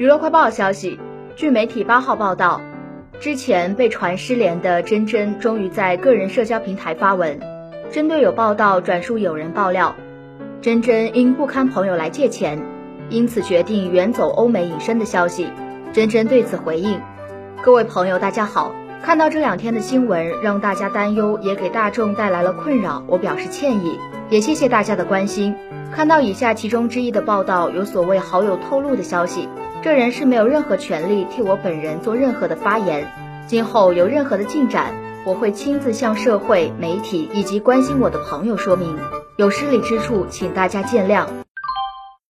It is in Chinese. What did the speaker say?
娱乐快报消息，据媒体八号报道，之前被传失联的珍珍终于在个人社交平台发文，针对有报道转述有人爆料，珍珍因不堪朋友来借钱，因此决定远走欧美隐身的消息。珍珍对此回应：“各位朋友，大家好，看到这两天的新闻，让大家担忧，也给大众带来了困扰，我表示歉意，也谢谢大家的关心。看到以下其中之一的报道，有所谓好友透露的消息。”这人是没有任何权利替我本人做任何的发言。今后有任何的进展，我会亲自向社会、媒体以及关心我的朋友说明。有失礼之处，请大家见谅。